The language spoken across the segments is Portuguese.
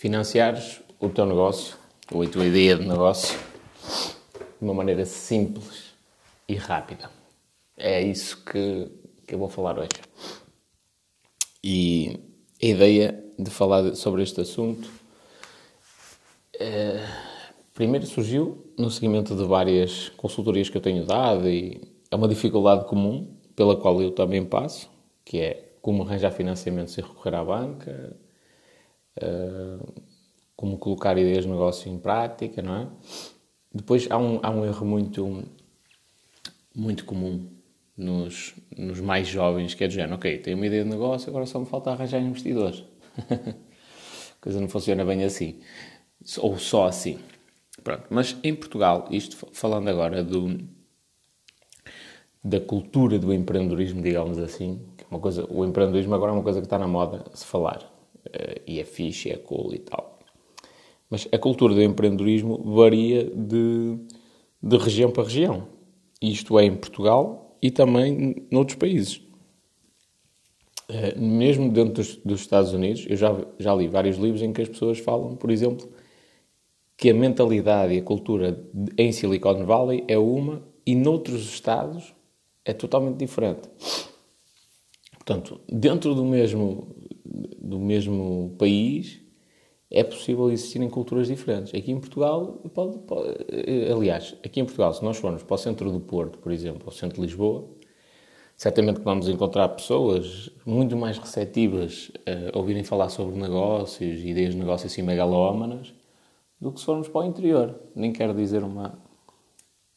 financiares o teu negócio ou a tua ideia de negócio de uma maneira simples e rápida. É isso que, que eu vou falar hoje. E a ideia de falar sobre este assunto é, primeiro surgiu no seguimento de várias consultorias que eu tenho dado e é uma dificuldade comum pela qual eu também passo, que é como arranjar financiamento sem recorrer à banca, uh, como colocar ideias de negócio em prática, não é? Depois há um, há um erro muito, muito comum nos, nos mais jovens, que é do género, ok, tenho uma ideia de negócio, agora só me falta arranjar investidores. a coisa não funciona bem assim. Ou só assim. Pronto. Mas em Portugal, isto falando agora do, da cultura do empreendedorismo, digamos assim, que é uma coisa, o empreendedorismo agora é uma coisa que está na moda se falar. Uh, e é fixe, é cool e tal. Mas a cultura do empreendedorismo varia de, de região para região. Isto é em Portugal e também noutros países. Uh, mesmo dentro dos, dos, Estados Unidos, eu já, já li vários livros em que as pessoas falam, por exemplo, que a mentalidade e a cultura em Silicon Valley é uma e noutros estados é totalmente diferente. Portanto, dentro do mesmo, do mesmo país é possível existirem culturas diferentes. Aqui em Portugal, pode, pode, aliás, aqui em Portugal, se nós formos para o centro do Porto, por exemplo, ao centro de Lisboa, certamente que vamos encontrar pessoas muito mais receptivas a ouvirem falar sobre negócios, ideias de negócio assim megalómanas, do que se formos para o interior. Nem quero dizer uma,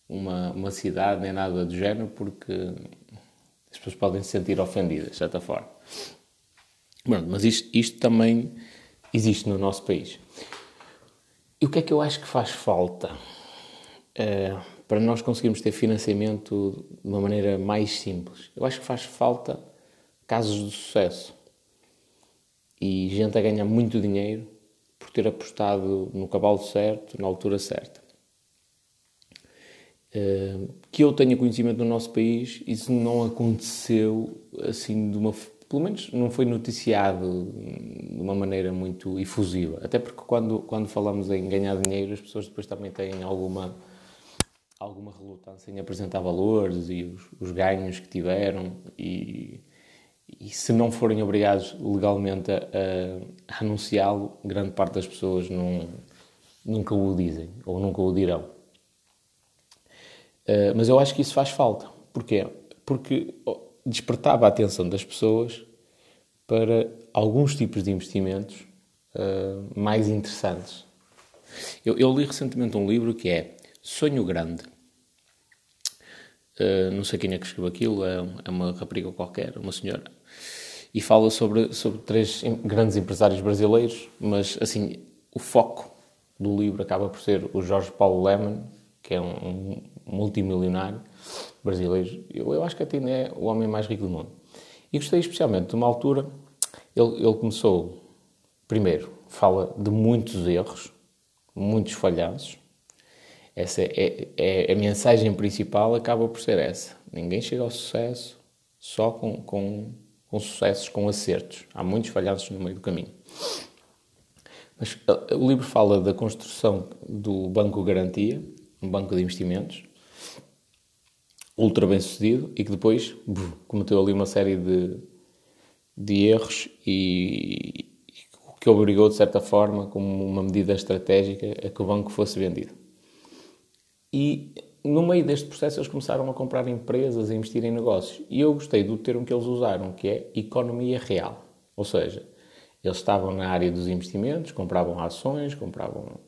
uma, uma cidade nem nada do género, porque as pessoas podem se sentir ofendidas, de certa forma. Pronto, mas isto, isto também existe no nosso país. E o que é que eu acho que faz falta uh, para nós conseguirmos ter financiamento de uma maneira mais simples? Eu acho que faz falta casos de sucesso e gente a ganhar muito dinheiro por ter apostado no cavalo certo, na altura certa. Uh, que eu tenha conhecimento no nosso país, isso não aconteceu assim de uma. Pelo menos não foi noticiado de uma maneira muito efusiva. Até porque quando, quando falamos em ganhar dinheiro, as pessoas depois também têm alguma, alguma relutância em apresentar valores e os, os ganhos que tiveram. E, e se não forem obrigados legalmente a, a, anunciá-lo, grande parte das pessoas não, nunca o dizem ou nunca o dirão. Uh, mas eu acho que isso faz falta. Porquê? Porque despertava a atenção das pessoas para alguns tipos de investimentos uh, mais interessantes. Eu, eu, li recentemente um livro que é Sonho Grande. Uh, não sei quem é que escreveu aquilo, é, é uma rapariga qualquer, uma senhora e fala sobre, sobre três grandes empresários brasileiros, mas assim, o foco do livro acaba por ser o Jorge Paulo Lemann, que é um, um multimilionário brasileiro. Eu, eu acho que até é o homem mais rico do mundo. E gostei especialmente de uma altura, ele, ele começou, primeiro, fala de muitos erros, muitos falhanços. Essa é, é, é, a mensagem principal, acaba por ser essa. Ninguém chega ao sucesso só com, com com sucessos, com acertos. Há muitos falhados no meio do caminho. Mas uh, o livro fala da construção do Banco Garantia, um banco de investimentos, ultra bem sucedido e que depois cometeu ali uma série de, de erros e, e que obrigou, de certa forma, como uma medida estratégica, a que o banco fosse vendido. E no meio deste processo eles começaram a comprar empresas, a investir em negócios. E eu gostei do termo que eles usaram, que é economia real. Ou seja, eles estavam na área dos investimentos, compravam ações, compravam,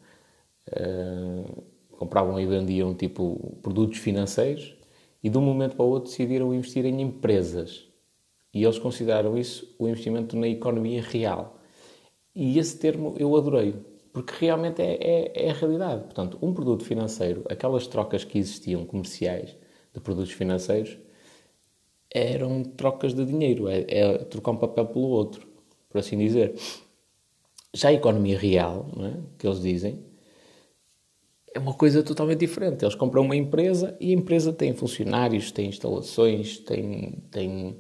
uh, compravam e vendiam tipo produtos financeiros e de um momento para o outro decidiram investir em empresas. E eles consideraram isso o investimento na economia real. E esse termo eu adorei, porque realmente é, é, é, a realidade. Portanto, um produto financeiro, aquelas trocas que existiam comerciais de produtos financeiros, eram trocas de dinheiro, é, é trocar um papel pelo outro, por assim dizer. Já a economia real, é? que eles dizem, é uma coisa totalmente diferente. Eles compram uma empresa e a empresa tem funcionários, tem instalações, tem, tem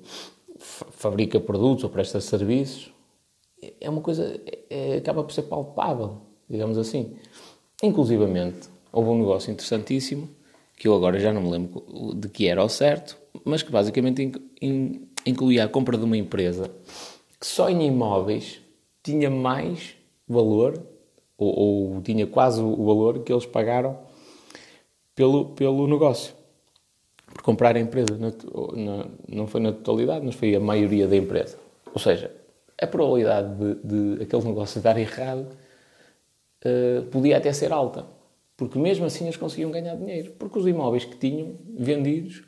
fabrica produtos ou presta serviços é uma coisa, é, acaba por ser palpável, digamos assim. Inclusivamente, houve um negócio interessantíssimo, que eu agora já não me lembro de que era ao certo, mas que basicamente incluía a compra de uma empresa que só em imóveis tinha mais valor, ou, ou tinha quase o valor que eles pagaram pelo, pelo negócio. Por comprar a empresa. Na, na, não foi na totalidade, mas foi a maioria da empresa. Ou seja, a probabilidade de, de aquele negócio dar errado uh, podia até ser alta. Porque mesmo assim eles conseguiam ganhar dinheiro. Porque os imóveis que tinham vendidos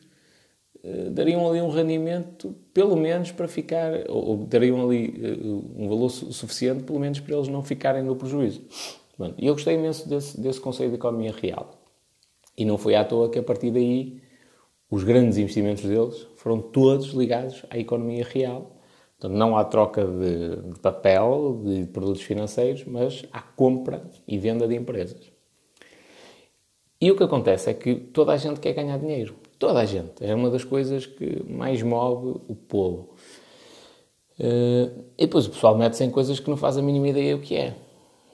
dariam ali um rendimento, pelo menos para ficar, ou, ou dariam ali uh, um valor su suficiente, pelo menos para eles não ficarem no prejuízo. E eu gostei imenso desse, desse conceito de economia real. E não foi à toa que a partir daí os grandes investimentos deles foram todos ligados à economia real. Portanto, não à troca de, de papel, de produtos financeiros, mas à compra e venda de empresas. E o que acontece é que toda a gente quer ganhar dinheiro. Toda a gente. É uma das coisas que mais move o povo. Uh, e depois o pessoal mete-se em coisas que não faz a mínima ideia o que é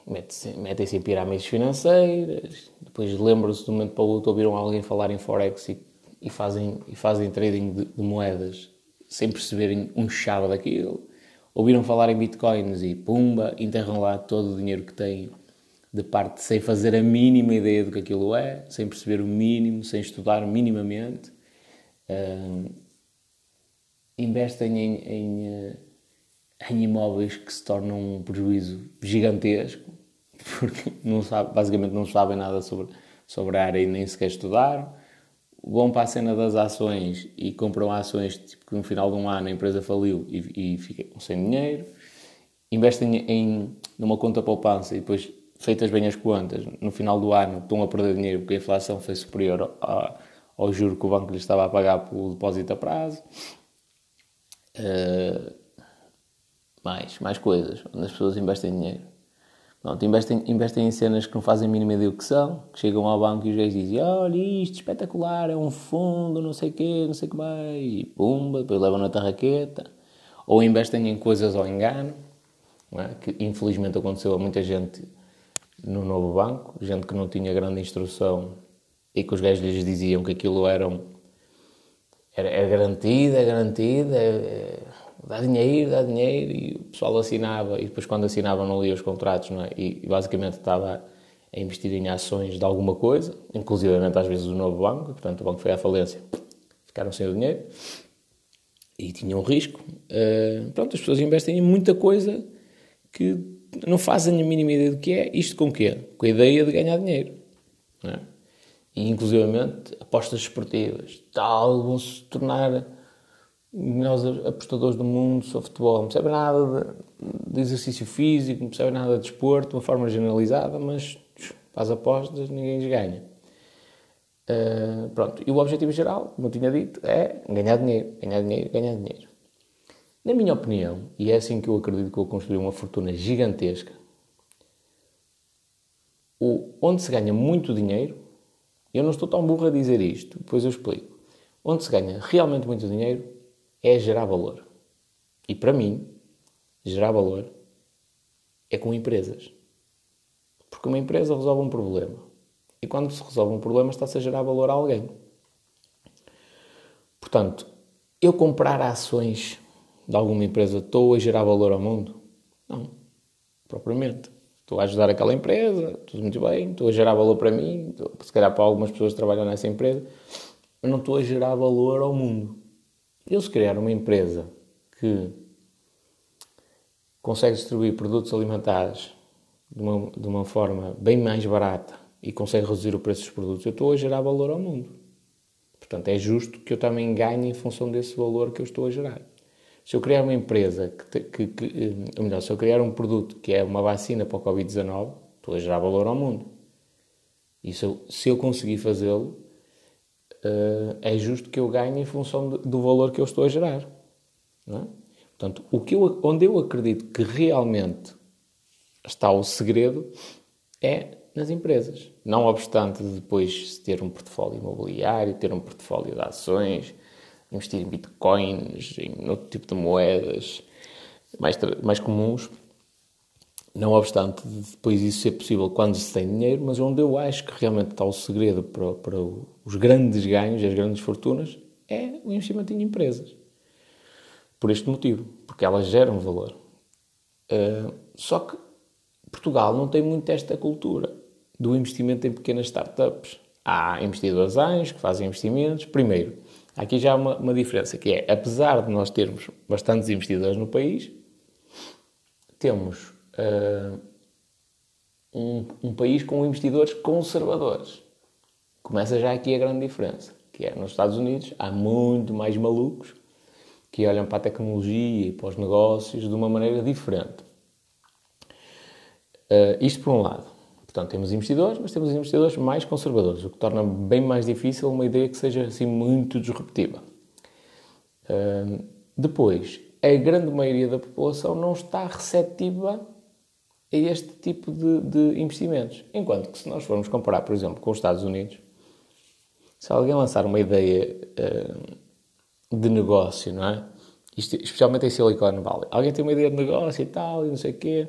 metem-se em pirâmides financeiras, depois lembram-se de um momento para o outro, ouviram alguém falar em Forex e, e fazem, e fazem trading de, de, moedas sem perceberem um chave daquilo. Ouviram falar em bitcoins e pumba, enterram lá todo o dinheiro que têm de parte sem fazer a mínima ideia do que aquilo é, sem perceber o mínimo, sem estudar minimamente. Uh, investem em, em, eh, em imóveis que se tornam um prejuízo gigantesco porque não sabe, basicamente não sabem nada sobre, sobre a área e nem sequer estudaram. Vão para a cena das ações e compram ações tipo, que no final de um ano a empresa faliu e, e ficam sem dinheiro. Investem em, numa conta poupança e depois, feitas bem as contas, no final do ano estão a perder dinheiro porque a inflação foi superior ao, ao juro que o banco lhes estava a pagar pelo depósito a prazo. Uh, mais, mais coisas, onde as pessoas investem dinheiro. Pronto, investem, investem em cenas que não fazem mínima são, que chegam ao banco e os gays dizem olha isto, espetacular, é um fundo, não sei o quê, não sei o que mais, e pumba, depois levam na tarraqueta. Ou investem em coisas ao engano, é? que infelizmente aconteceu a muita gente no novo banco, gente que não tinha grande instrução e que os gajos lhes diziam que aquilo era, era, é garantido, é garantido, é, é dá dinheiro, dá dinheiro, e o pessoal assinava, e depois quando assinava não lia os contratos, não é? E, e basicamente estava a investir em ações de alguma coisa, inclusivamente às vezes do novo banco, portanto o banco foi à falência, ficaram sem o dinheiro, e tinham um risco. Uh, pronto, as pessoas investem em muita coisa que não fazem a mínima ideia do que é, isto com o quê? Com a ideia de ganhar dinheiro, não é? E inclusivamente apostas esportivas, tal, vão se tornar melhores apostadores do mundo sobre futebol. Não percebem nada de, de, exercício físico, não percebem nada de desporto, de uma forma generalizada, mas as apostas ninguém lhes ganha. Uh, pronto, e o objetivo geral, como eu tinha dito, é ganhar dinheiro, ganhar dinheiro, ganhar dinheiro. Na minha opinião, e é assim que eu acredito que vou construir uma fortuna gigantesca, onde se ganha muito dinheiro, eu não estou tão burro a dizer isto, depois eu explico. Onde se ganha realmente muito dinheiro é gerar valor. E para mim, gerar valor é com empresas. Porque uma empresa resolve um problema. E quando se resolve um problema, está-se a gerar valor a alguém. Portanto, eu comprar ações de alguma empresa, estou a gerar valor ao mundo? Não, propriamente. Estou a ajudar aquela empresa, tudo muito bem, estou a gerar valor para mim, estou, se calhar para algumas pessoas que trabalham nessa empresa, mas não estou a gerar valor ao mundo. Eles criaram uma empresa que consegue distribuir produtos alimentares de uma, de uma forma bem mais barata e consegue reduzir o preço dos produtos, eu estou a gerar valor ao mundo. Portanto, é justo que eu também ganhe em função desse valor que eu estou a gerar. Se eu criar uma empresa, que, que, que eh, ou melhor, se eu criar um produto que é uma vacina para o Covid-19, estou a gerar valor ao mundo. E se eu, se eu conseguir fazê-lo, uh, é justo que eu ganhe em função de, do valor que eu estou a gerar. É? Portanto, o que eu, onde eu acredito que realmente está o segredo é nas empresas. Não obstante depois ter um portfólio imobiliário, ter um portfólio de ações, investir em bitcoins, em outro tipo de moedas mais, mais comuns, Não obstante, depois isso ser possível quando se tem dinheiro, mas onde eu acho que realmente está o segredo para, para os grandes ganhos as grandes fortunas é o investimento em empresas. Por este motivo, porque elas geram valor. Uh, só que Portugal não tem muito esta cultura do investimento em pequenas startups. Há investidores anjos que fazem investimentos. Primeiro, aqui já há uma, uma diferença, que é, apesar de nós termos bastantes investidores no país, temos uh, um, um país com investidores conservadores. Começa já aqui a grande diferença, que é nos Estados Unidos há muito mais malucos que olham para a tecnologia e para os negócios de uma maneira diferente. Uh, isto por um lado. Portanto, temos investidores, mas temos investidores mais conservadores, o que torna bem mais difícil uma ideia que seja assim muito disruptiva. Uh, depois, a grande maioria da população não está receptiva a este tipo de, de, investimentos. Enquanto que se nós formos comparar, por exemplo, com os Estados Unidos, se alguém lançar uma ideia uh, de negócio, não é? Isto, especialmente em Silicon Valley, alguém tem uma ideia de negócio e tal, e não sei o quê,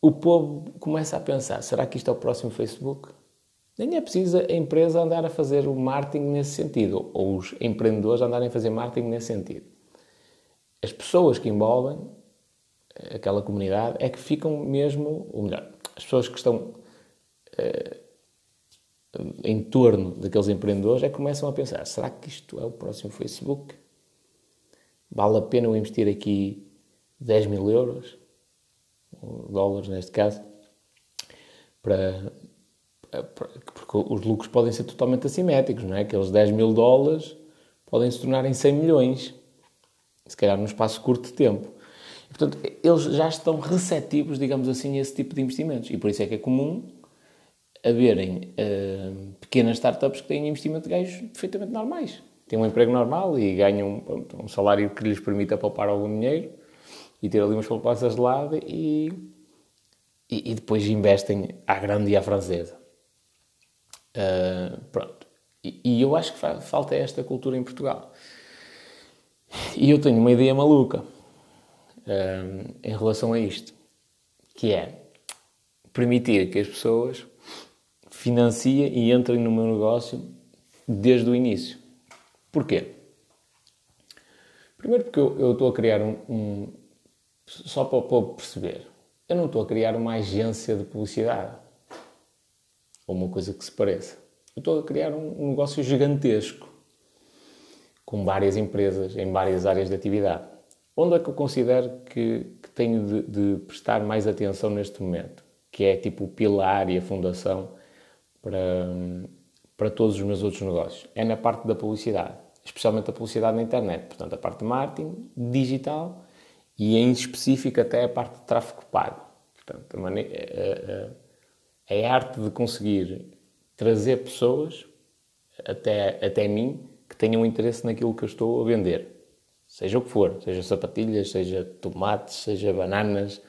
o povo começa a pensar: será que isto é o próximo Facebook? Nem é preciso a empresa andar a fazer o marketing nesse sentido, ou os empreendedores andarem a fazer marketing nesse sentido. As pessoas que envolvem aquela comunidade é que ficam mesmo, ou melhor, as pessoas que estão uh, em torno daqueles empreendedores é que começam a pensar: será que isto é o próximo Facebook? Vale a pena eu investir aqui 10 mil euros, dólares neste caso, para, porque os lucros podem ser totalmente assimétricos, não é? Aqueles 10 mil dólares podem se tornar em 100 milhões, se calhar num espaço curto de tempo. Portanto, eles já estão receptivos, digamos assim, a esse tipo de investimentos. E por isso é que é comum haverem uh, pequenas startups que têm investimento de gajos perfeitamente normais. Têm um emprego normal e ganham um salário que lhes permita poupar algum dinheiro e ter ali umas poupanças de lado e, e, e, depois investem à grande e à francesa. Uh, pronto. E, e, eu acho que falta esta cultura em Portugal. E eu tenho uma ideia maluca um, em relação a isto, que é permitir que as pessoas financiem e entrem no meu negócio desde o início. Porquê? Primeiro porque eu, eu estou a criar um, um só para o povo perceber, eu não estou a criar uma agência de publicidade ou uma coisa que se pareça. Eu estou a criar um, negócio gigantesco com várias empresas em várias áreas de atividade. Onde é que eu considero que, que tenho de, de, prestar mais atenção neste momento? Que é tipo o pilar e a fundação para, para todos os meus outros negócios. É na parte da publicidade, especialmente a publicidade na internet. Portanto, a parte de marketing, digital e em específico até a parte de tráfego pago. Portanto, a, maneira, a, a, a arte de conseguir trazer pessoas até, até mim que tenham interesse naquilo que eu estou a vender seja o que for, seja sapatilhas, seja tomates, seja bananas,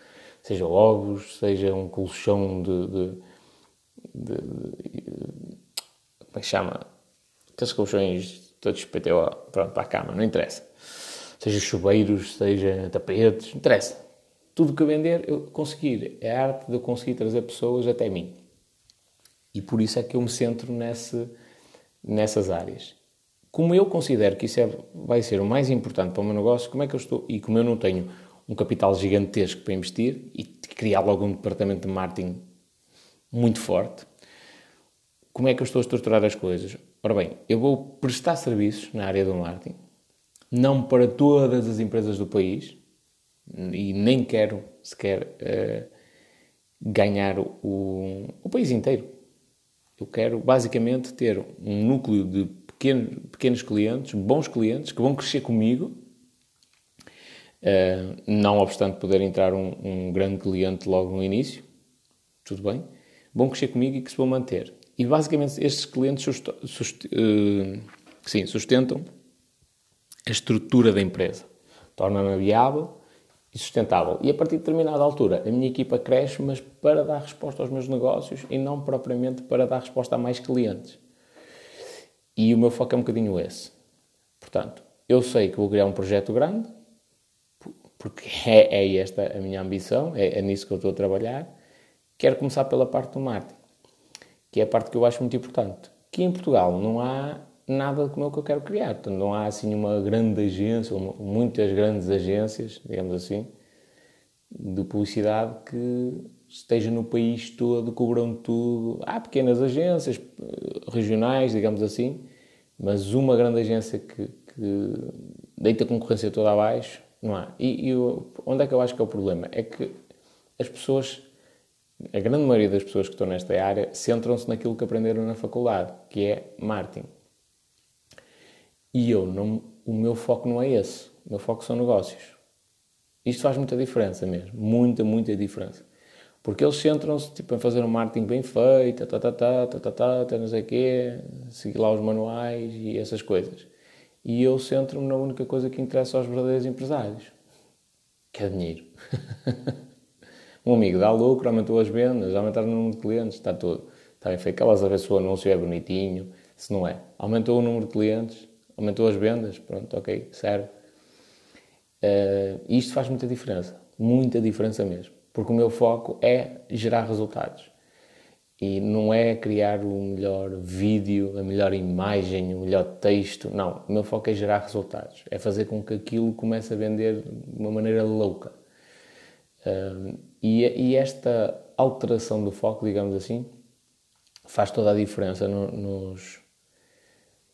seja ovos, seja um colchão de, de, de, de como é que chama? Aqueles colchões todos PTO, pronto, para a cama, não interessa. Seja chuveiros, seja tapetes, interessa. Tudo que eu vender, eu conseguir. É a arte de eu conseguir trazer pessoas até mim. E por isso é que eu me centro nesse, nessas áreas como eu considero que isso é, vai ser o mais importante para o meu negócio, como é que eu estou, e como eu não tenho um capital gigantesco para investir e criar logo um departamento de marketing muito forte, como é que eu estou a estruturar as coisas? Ora bem, eu vou prestar serviços na área do marketing, não para todas as empresas do país, e nem quero sequer uh, ganhar o, o país inteiro. Eu quero basicamente ter um núcleo de pequeno, pequenos clientes, bons clientes, que vão crescer comigo, uh, não obstante poder entrar um, um, grande cliente logo no início, tudo bem, vão crescer comigo e que se vão manter. E basicamente estes clientes sust uh, sim, sustentam a estrutura da empresa, torna-na viável e sustentável. E a partir de determinada altura, a minha equipa cresce, mas para dar resposta aos meus negócios e não propriamente para dar resposta a mais clientes. E o meu foco é um bocadinho esse. Portanto, eu sei que vou criar um projeto grande, porque é, é esta a minha ambição, é, é nisso que eu estou a trabalhar, quero começar pela parte do marketing, que é a parte que eu acho muito importante. Que em Portugal não há nada como o que eu quero criar. Portanto, não há assim uma grande agência, ou muitas grandes agências, digamos assim, de publicidade que esteja no país todo, cobram tudo. Há pequenas agências eh, regionais, digamos assim, mas uma grande agência que, que deita a concorrência toda abaixo, não há. E, e onde é que eu acho que é o problema? É que as pessoas, a grande maioria das pessoas que estão nesta área, centram-se naquilo que aprenderam na faculdade, que é marketing. E eu, não, o meu foco não é esse. O meu foco são negócios. Isto faz muita diferença mesmo. Muita, muita diferença. Porque eles centram-se tipo, em fazer um marketing bem feito, tá, tá, tá, tá, tá, tá, tá, não sei o quê, seguir lá os manuais e essas coisas. E eu centro-me na única coisa que interessa aos verdadeiros empresários, que é dinheiro. um amigo dá lucro, aumentou as vendas, aumentaram o número de clientes, está tudo. Está bem feito. Aquelas a ver se o anúncio é bonitinho, se não é. Aumentou o número de clientes, aumentou as vendas, pronto, ok, serve. Uh, isto faz muita diferença, muita diferença mesmo, porque o meu foco é gerar resultados e não é criar o melhor vídeo, a melhor imagem, o melhor texto, não, o meu foco é gerar resultados, é fazer com que aquilo comece a vender de uma maneira louca. Uh, e, e, esta alteração do foco, digamos assim, faz toda a diferença no, nos,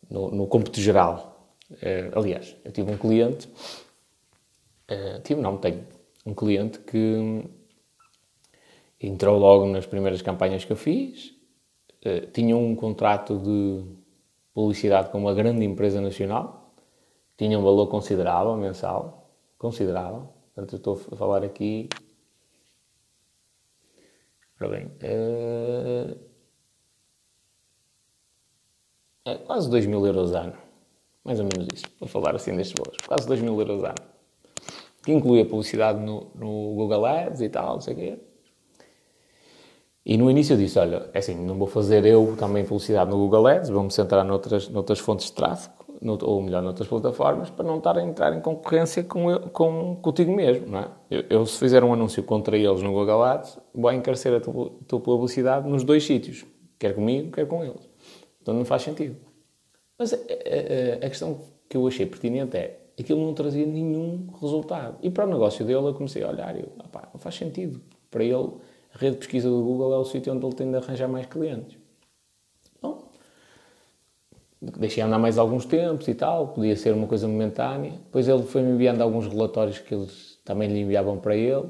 no, no cômputo geral. Uh, aliás, eu tive um cliente, uh, tive, não, tenho, um cliente que entrou logo nas primeiras campanhas que eu fiz, uh, tinha um contrato de publicidade com uma grande empresa nacional, tinha um valor considerável mensal, considerável, portanto eu estou a falar aqui, ora bem, uh, é quase 2 mil euros ano. Mais ou menos isso, para falar assim destes valores. Quase 2 mil euros ano. Que inclui a publicidade no, no Google Ads e tal, não sei o quê. E no início eu disse, olha, é assim, não vou fazer eu também publicidade no Google Ads, vou-me centrar noutras, noutras fontes de tráfego, ou melhor, noutras plataformas, para não estar a entrar em concorrência com, com contigo mesmo, não é? Eu, eu, se fizer um anúncio contra eles no Google Ads, vou encarecer a tua, tua publicidade nos dois sítios, quer comigo, quer com eles. Então não faz sentido. Mas a, a, a questão que eu achei pertinente é aquilo não trazia nenhum resultado. E para o negócio dele eu comecei a olhar e eu, opá, não faz sentido. Para ele, a rede de pesquisa do Google é o sítio onde ele tem de arranjar mais clientes. Bom, deixei andar mais alguns tempos e tal, podia ser uma coisa momentânea. Depois ele foi-me enviando alguns relatórios que eles também lhe enviavam para ele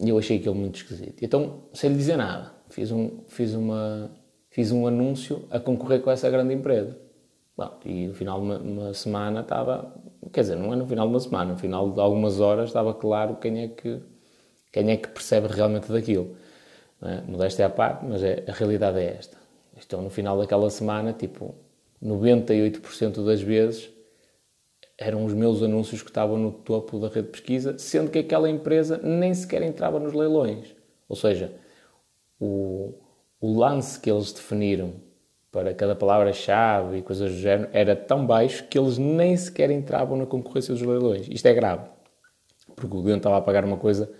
e eu achei aquilo muito esquisito. Então, sem lhe dizer nada, fiz, um, fiz uma fiz um anúncio a concorrer com essa grande empresa. Bom, e no final de uma, uma, semana estava, quer dizer, não é no final de uma semana, no final de algumas horas estava claro quem é que, quem é que percebe realmente daquilo. Não é? Modéstia à parte, mas é, a realidade é esta. Então, no final daquela semana, tipo, 98% das vezes eram os meus anúncios que estavam no topo da rede de pesquisa, sendo que aquela empresa nem sequer entrava nos leilões. Ou seja, o, o lance que eles definiram para cada palavra-chave e coisas do género era tão baixo que eles nem sequer entravam na concorrência dos leilões. Isto é grave, porque o cliente estava a pagar uma coisa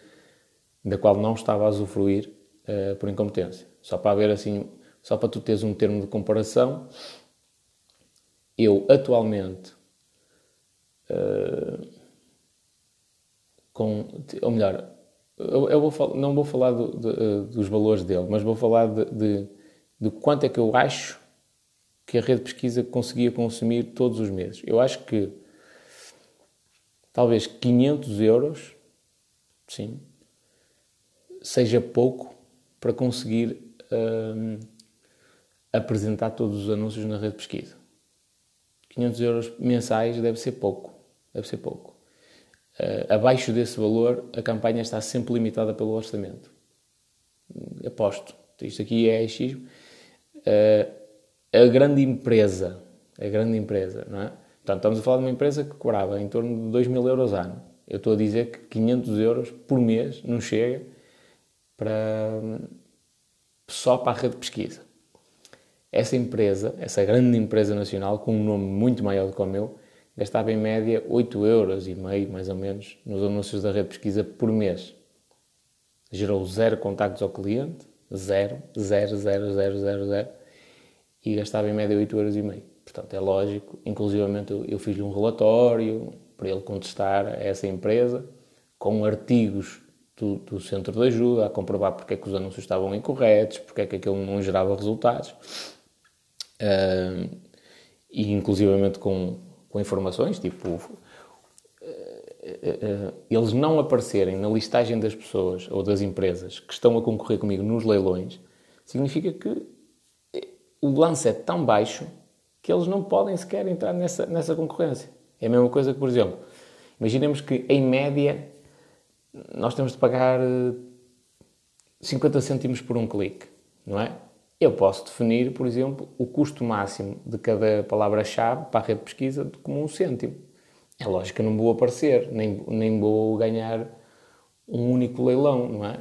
da qual não estava a usufruir uh, por incompetência. Só para haver assim, só para tu teres um termo de comparação, eu atualmente, uh, com, ou melhor, eu, eu vou, não vou falar do, de, eh, dos valores dele, mas vou falar de, de, de, quanto é que eu acho que a rede de pesquisa conseguia consumir todos os meses. Eu acho que talvez 500 euros, sim, seja pouco para conseguir hum, apresentar todos os anúncios na rede de pesquisa. 500 euros mensais deve ser pouco, deve ser pouco. Uh, abaixo desse valor, a campanha está sempre limitada pelo orçamento. Aposto. Isto aqui é X. Uh, a grande empresa, a grande empresa, não é? Portanto, estamos a falar de uma empresa que cobrava em torno de 2 mil euros ano. Eu estou a dizer que 500 euros por mês não chega para, só para a rede de pesquisa. Essa empresa, essa grande empresa nacional, com um nome muito maior do que o meu, gastava em média 8 euros e meio, mais ou menos, nos anúncios da rede de pesquisa por mês. Gerou zero contactos ao cliente, zero, zero, zero, zero, zero, zero, e gastava em média 8 euros e meio. Portanto, é lógico, inclusivamente eu, eu fiz-lhe um relatório para ele contestar a essa empresa, com artigos do, do, centro de ajuda, a comprovar porque é que os anúncios estavam incorretos, porque é que aquilo não gerava resultados, uh, e inclusivamente com, com informações, tipo, uh, uh, eles não aparecerem na listagem das pessoas ou das empresas que estão a concorrer comigo nos leilões, significa que o lance é tão baixo que eles não podem sequer entrar nessa, nessa concorrência. É a mesma coisa que, por exemplo, imaginemos que em média nós temos de pagar 50 eh, cêntimos por um clique, não é? Eu posso definir, por exemplo, o custo máximo de cada palavra-chave para a rede de pesquisa como um cêntimo. É lógico que não vou aparecer, nem, nem vou ganhar um único leilão, não é?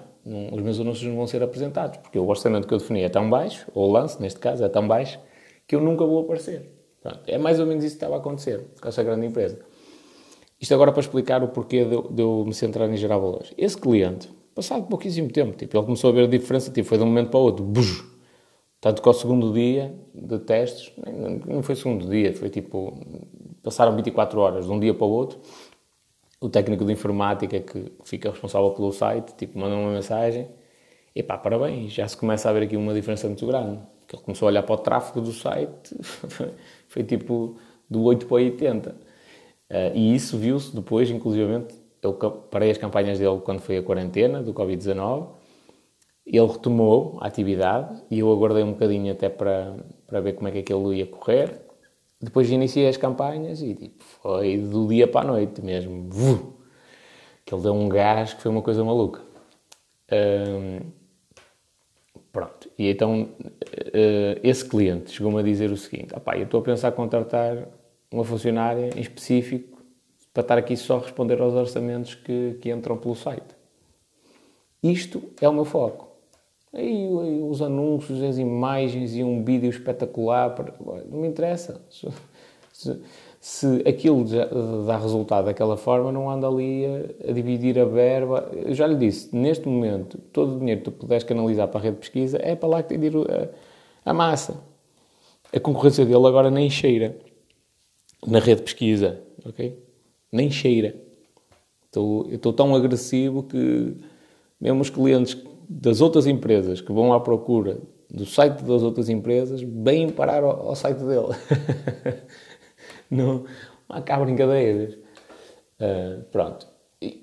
Os meus anúncios não vão ser apresentados, porque o orçamento que eu defini é tão baixo, ou o lance, neste caso, é tão baixo, que eu nunca vou aparecer. Pronto, é mais ou menos isso que estava a acontecer com essa grande empresa. Isto agora para explicar o porquê de, de eu me centrar em gerar valores. Esse cliente, passado pouquíssimo tempo, tipo, ele começou a ver a diferença, tipo, foi de um momento para o outro, bujo. Tanto que ao segundo dia de testes, não foi segundo dia, foi tipo, passaram 24 horas de um dia para o outro, o técnico de informática que fica responsável pelo site, tipo, manda uma mensagem, e pá, parabéns, já se começa a ver aqui uma diferença muito grande. Que ele começou a olhar para o tráfego do site, foi tipo do 8 para 80. Uh, e isso viu-se depois, inclusivamente, eu parei as campanhas dele quando foi a quarentena do Covid-19. Ele retomou a atividade e eu aguardei um bocadinho até para, para ver como é que aquilo ia correr. Depois iniciei as campanhas e tipo, foi do dia para a noite mesmo. Que ele deu um gás que foi uma coisa maluca. Pronto. E então uh, esse cliente chegou-me a dizer o seguinte: eu estou a pensar contratar uma funcionária em específico para estar aqui só a responder aos orçamentos que, que entram pelo site. Isto é o meu foco. Aí os anúncios, as imagens e um vídeo espetacular, não me interessa. Se, se aquilo dá resultado daquela forma, não anda ali a, a, dividir a verba. Eu já lhe disse, neste momento, todo o dinheiro que tu puderes canalizar para a rede de pesquisa é para lá que tem de ir a, a massa. A concorrência dele agora nem cheira na rede de pesquisa, ok? Nem cheira. Estou, estou tão agressivo que mesmo os clientes das outras empresas que vão à procura do site das outras empresas vêm parar ao, ao site dele. não, há cá brincadeiras. Uh, pronto.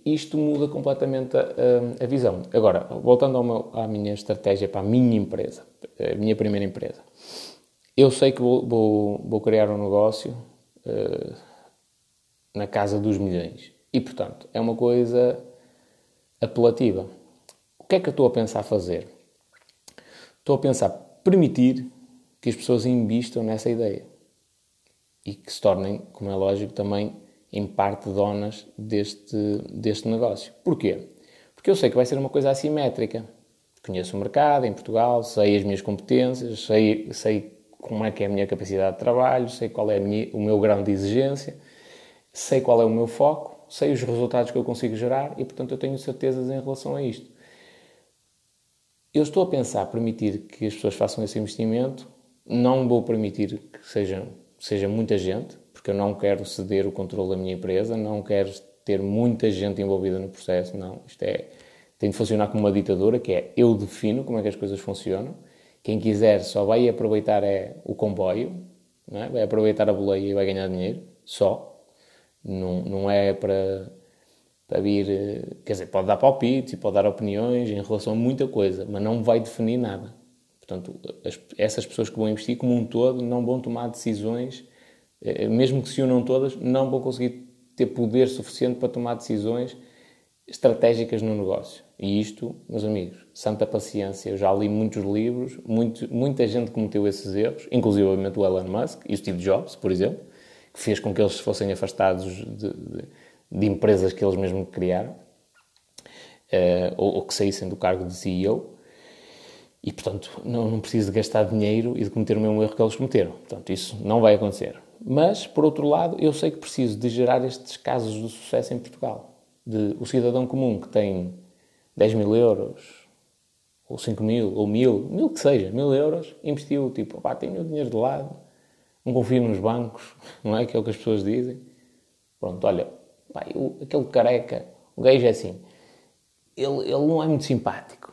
Isto muda completamente a, a, a visão. Agora, voltando meu, à minha estratégia para a minha empresa, a minha primeira empresa. Eu sei que vou, vou, vou criar um negócio uh, na casa dos milhões. E, portanto, é uma coisa apelativa. Que é que eu estou a pensar fazer? Estou a pensar permitir que as pessoas investam nessa ideia e que se tornem, como é lógico, também em parte donas deste, deste negócio. Porquê? Porque eu sei que vai ser uma coisa assimétrica. Conheço o mercado em Portugal, sei as minhas competências, sei, sei como é que é a minha capacidade de trabalho, sei qual é minha, o meu grau de exigência, sei qual é o meu foco, sei os resultados que eu consigo gerar e, portanto, eu tenho certezas em relação a isto. Eu estou a pensar permitir que as pessoas façam esse investimento, não vou permitir que seja, seja muita gente, porque eu não quero ceder o controle da minha empresa, não quero ter muita gente envolvida no processo, não. Isto é, tem de funcionar como uma ditadura, que é eu defino como é que as coisas funcionam quem quiser só vai aproveitar é o comboio, é? vai aproveitar a boleia e vai ganhar dinheiro, só. Não, não é para, para vir. Quer dizer, pode dar palpites e pode dar opiniões em relação a muita coisa, mas não vai definir nada. Portanto, as, essas pessoas que vão investir como um todo não vão tomar decisões, eh, mesmo que se unam todas, não vão conseguir ter poder suficiente para tomar decisões estratégicas no negócio. E isto, meus amigos, santa paciência. Eu já li muitos livros, muito, muita gente cometeu esses erros, inclusive o Elon Musk e o Steve Jobs, por exemplo, que fez com que eles fossem afastados de, de, de empresas que eles mesmos criaram, uh, ou, ou, que saíssem do cargo de CEO. E, portanto, não, não preciso de gastar dinheiro e de cometer o mesmo erro que eles cometeram. Portanto, isso não vai acontecer. Mas, por outro lado, eu sei que preciso de gerar estes casos de sucesso em Portugal. De o cidadão comum que tem 10 mil euros, ou 5 mil, ou mil, mil que seja, mil euros, investiu, tipo, pá, tenho o dinheiro de lado, não confio nos bancos, não é? Que é o que as pessoas dizem. Pronto, olha, pá, eu, aquele careca, o gajo é assim, ele, ele não é muito simpático,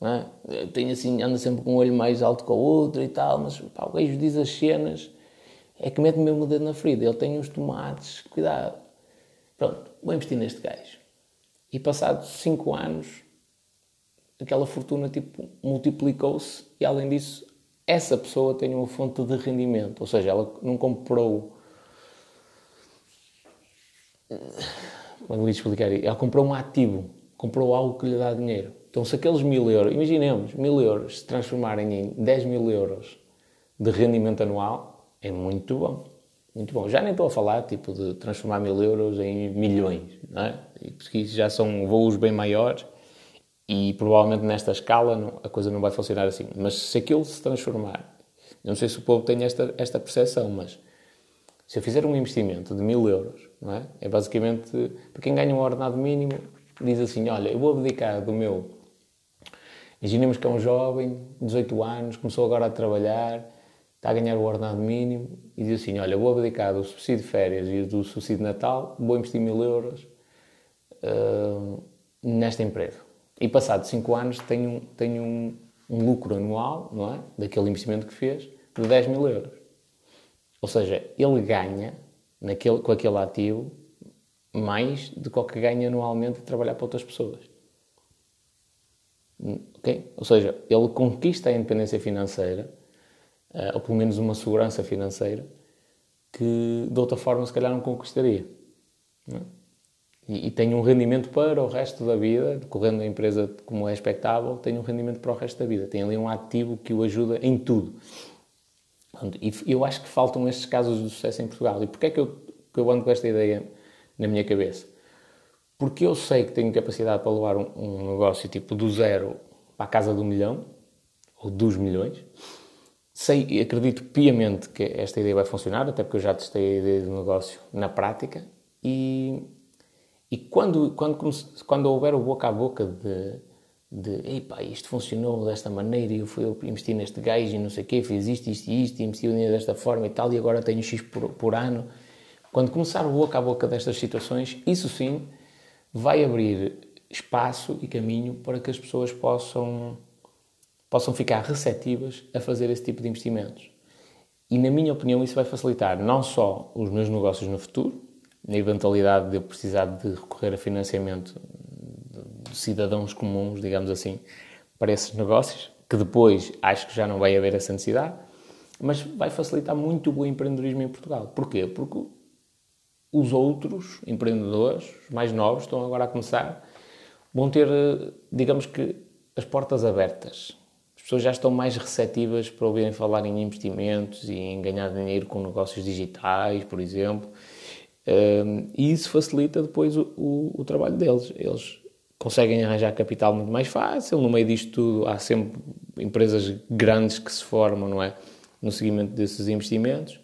não é? Tem assim, anda sempre com um olho mais alto que o outro e tal, mas pá, o gajo diz as cenas, é que mete mesmo o dedo na ferida, ele tem uns tomates, cuidado. Pronto, vou investir neste gajo. E passados 5 anos, aquela fortuna tipo, multiplicou-se e, além disso, essa pessoa tem uma fonte de rendimento. Ou seja, ela não comprou. Como é que explicar Ela comprou um ativo, comprou algo que lhe dá dinheiro. Então, se aqueles mil euros, imaginemos, mil euros se transformarem em 10 mil euros de rendimento anual, é muito bom. Muito bom. Já nem estou a falar tipo de transformar mil euros em milhões, não é? Porque isso já são voos bem maiores e provavelmente nesta escala não, a coisa não vai funcionar assim. Mas se aquilo se transformar, não sei se o povo tem esta, esta percepção, mas se eu fizer um investimento de mil euros, não é? É basicamente, para quem ganha um ordenado mínimo, diz assim, olha, eu vou abdicar do meu... Imaginemos que é um jovem, 18 anos, começou agora a trabalhar, está a ganhar o ordenado mínimo e diz assim, olha, vou abdicar do subsídio de férias e do subsídio de Natal, vou investir mil euros uh, nesta empresa e passado 5 anos tem, um, tem um, um, lucro anual, não é? Daquele investimento que fez, de 10 mil euros. Ou seja, ele ganha naquele, com aquele ativo mais do que o que ganha anualmente a trabalhar para outras pessoas. Okay? Ou seja, ele conquista a independência financeira, eh, ou pelo menos uma segurança financeira, que de outra forma se calhar não conquistaria. Não é? e, e tem um rendimento para o resto da vida, decorrendo a empresa como é expectável, tem um rendimento para o resto da vida. Tem ali um ativo que o ajuda em tudo. E eu acho que faltam estes casos de sucesso em Portugal. E porquê é que eu, que eu ando com esta ideia na minha cabeça? Porque eu sei que tenho capacidade para levar um, um negócio tipo do zero para a casa do milhão, ou dos milhões. Sei e acredito piamente que esta ideia vai funcionar, até porque eu já testei a ideia do negócio na prática. E, e quando, quando, quando houver o boca a boca de, de Epá, isto funcionou desta maneira e eu fui investir neste gajo e não sei o quê, fiz isto, isto e isto, e investi o dinheiro desta forma e tal, e agora tenho X por, por ano. Quando começar o boca a boca destas situações, isso sim vai abrir espaço e caminho para que as pessoas possam, possam ficar receptivas a fazer esse tipo de investimentos. E, na minha opinião, isso vai facilitar não só os meus negócios no futuro, na eventualidade de eu precisar de recorrer a financiamento cidadãos comuns, digamos assim, para esses negócios, que depois acho que já não vai haver essa necessidade, mas vai facilitar muito o empreendedorismo em Portugal. Porquê? Porque os outros empreendedores mais novos estão agora a começar, vão ter, digamos que, as portas abertas. As pessoas já estão mais receptivas para ouvirem falar em investimentos e em ganhar dinheiro com negócios digitais, por exemplo um, e isso facilita depois o, o, o, trabalho deles. Eles conseguem arranjar capital muito mais fácil. No meio disto tudo, há sempre empresas grandes que se formam, não é? No seguimento desses investimentos.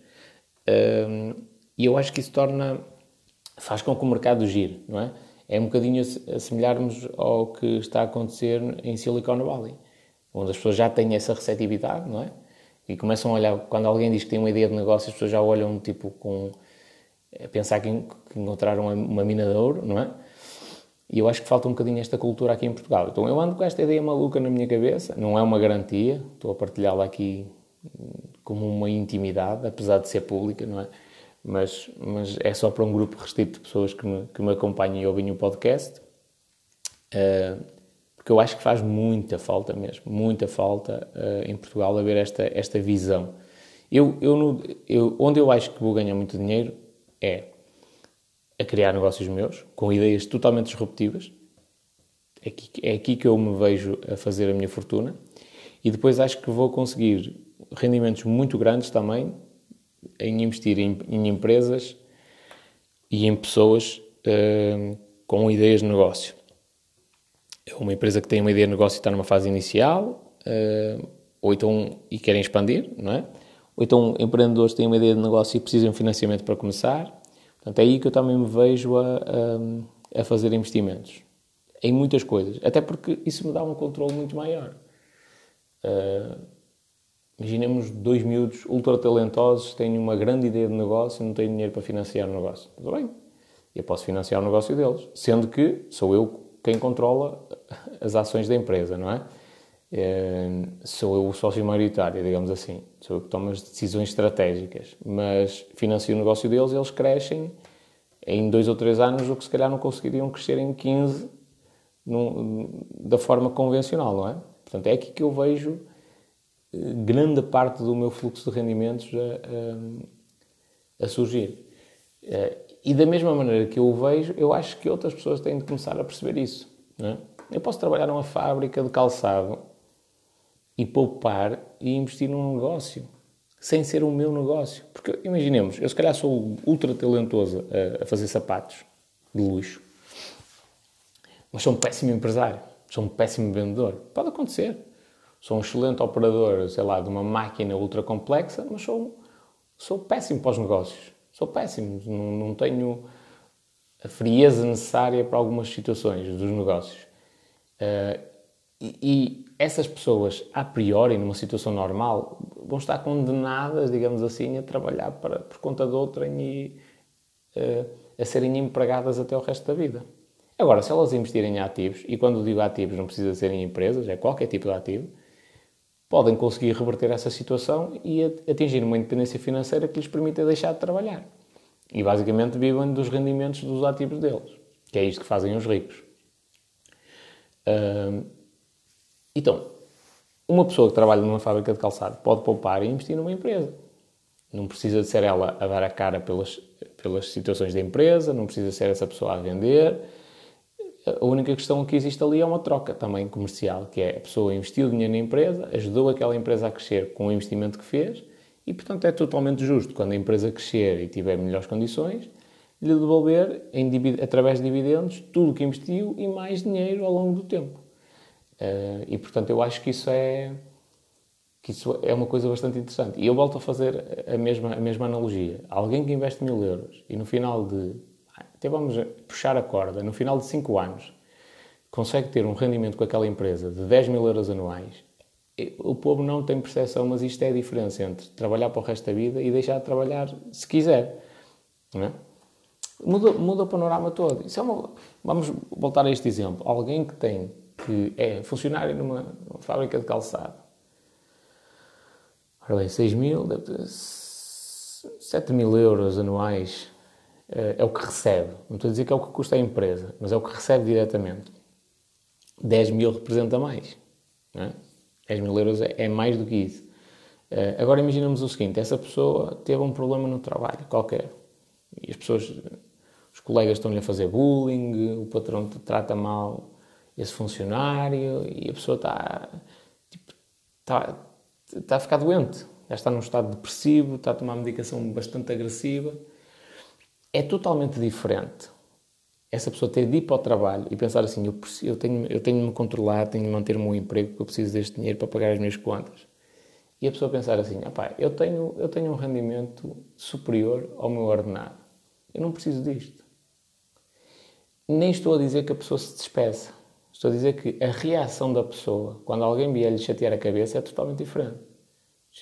Um, e eu acho que isso torna. faz com que o mercado gire, não é? É um bocadinho assemelharmos ao que está a acontecer em Silicon Valley, onde as pessoas já têm essa receptividade, não é? E começam a olhar, quando alguém diz que tem uma ideia de negócio, as pessoas já olham tipo com é pensar que, encontraram uma mina de ouro, não é? E eu acho que falta um bocadinho esta cultura aqui em Portugal. Então eu ando com esta ideia maluca na minha cabeça, não é uma garantia, estou a partilhá-la aqui como uma intimidade, apesar de ser pública, não é? Mas, mas é só para um grupo restrito de pessoas que me, que me acompanham e ouvem o podcast, uh, porque eu acho que faz muita falta mesmo, muita falta uh, em Portugal haver esta, esta visão. Eu, eu, eu, onde eu acho que vou ganhar muito dinheiro é a criar negócios meus, com ideias totalmente disruptivas. É aqui, é aqui que eu me vejo a fazer a minha fortuna. E depois acho que vou conseguir rendimentos muito grandes também em investir em, em empresas e em pessoas uh, com ideias de negócio. É uma empresa que tem uma ideia de negócio e está numa fase inicial, uh, ou então e querem expandir, não é? ou então empreendedores têm uma ideia de negócio e precisam de financiamento para começar. Portanto, é aí que eu também me vejo a, a, a fazer investimentos. Em muitas coisas. Até porque isso me dá um controle muito maior. Uh, imaginemos dois miúdos ultra talentosos, têm uma grande ideia de negócio e não têm dinheiro para financiar o negócio. Tudo bem. Eu posso financiar o negócio deles. Sendo que sou eu quem controla as ações da empresa, não é? É sou eu o sócio maioritário, digamos assim. Sou eu que tomo as decisões estratégicas. Mas financio o negócio deles eles crescem em dois ou três anos o que se calhar não conseguiriam crescer em 15 num, da forma convencional, não é? Portanto, é aqui que eu vejo eh, grande parte do meu fluxo de rendimentos a, a, a surgir. Eh, e da mesma maneira que eu o vejo, eu acho que outras pessoas têm de começar a perceber isso. É? Eu posso trabalhar numa fábrica de calçado e poupar e investir num negócio, sem ser o meu negócio. Porque imaginemos, eu se calhar sou ultra talentoso a, a fazer sapatos de luxo, mas sou um péssimo empresário, sou um péssimo vendedor. Pode acontecer. Sou um excelente operador, sei lá, de uma máquina ultra complexa, mas sou, sou péssimo para os negócios. Sou péssimo. Não, não tenho a frieza necessária para algumas situações dos negócios. Uh, e, e, essas pessoas, a priori, numa situação normal, vão estar condenadas, digamos assim, a trabalhar para, por conta de outrem e uh, a serem empregadas até o resto da vida. Agora, se elas investirem em ativos, e quando digo ativos não precisa ser em empresas, é qualquer tipo de ativo, podem conseguir reverter essa situação e atingir uma independência financeira que lhes permita deixar de trabalhar. E basicamente vivem dos rendimentos dos ativos deles, que é isto que fazem os ricos. Então, uma pessoa que trabalha numa fábrica de calçado pode poupar e investir numa empresa. Não precisa de ser ela a dar a cara pelas, pelas situações da empresa, não precisa ser essa pessoa a vender, a única questão que existe ali é uma troca também comercial, que é a pessoa investiu dinheiro na empresa, ajudou aquela empresa a crescer com o investimento que fez e, portanto, é totalmente justo quando a empresa crescer e tiver melhores condições, lhe devolver, em, através de dividendos, tudo o que investiu e mais dinheiro ao longo do tempo. Uh, e, portanto, eu acho que isso é que isso é uma coisa bastante interessante. E eu volto a fazer a mesma, a mesma analogia. Alguém que investe mil euros e no final de até vamos puxar a corda, no final de 5 anos, consegue ter um rendimento com aquela empresa de 10 mil euros anuais, o povo não tem percepção, mas isto é a diferença entre trabalhar para o resto da vida e deixar de trabalhar se quiser. Não é? muda, muda o panorama todo. É uma, vamos voltar a este exemplo. Alguém que tem, que é funcionário numa, numa fábrica de calçado. Ora bem, 6 mil, deve ter 7 mil euros anuais eh, é o que recebe. Não estou a dizer que é o que custa a empresa, mas é o que recebe diretamente. 10 mil representa mais. Não é? 10 mil euros é, é mais do que isso. Eh, agora imaginamos o seguinte: essa pessoa teve um problema no trabalho qualquer e as pessoas, os colegas estão-lhe a fazer bullying, o patrão trata mal esse funcionário e a pessoa está, tipo, está, está a ficar doente, já está num estado depressivo, está a tomar medicação bastante agressiva é totalmente diferente essa pessoa ter de ir para o trabalho e pensar assim, eu, eu, tenho, eu tenho de me controlar, tenho de manter o meu emprego porque eu preciso deste dinheiro para pagar as minhas contas. E a pessoa pensar assim, eu tenho, eu tenho um rendimento superior ao meu ordenado. Eu não preciso disto. Nem estou a dizer que a pessoa se despeça. Estou a dizer que a reação da pessoa, quando alguém vier lhe chatear a cabeça, é totalmente diferente.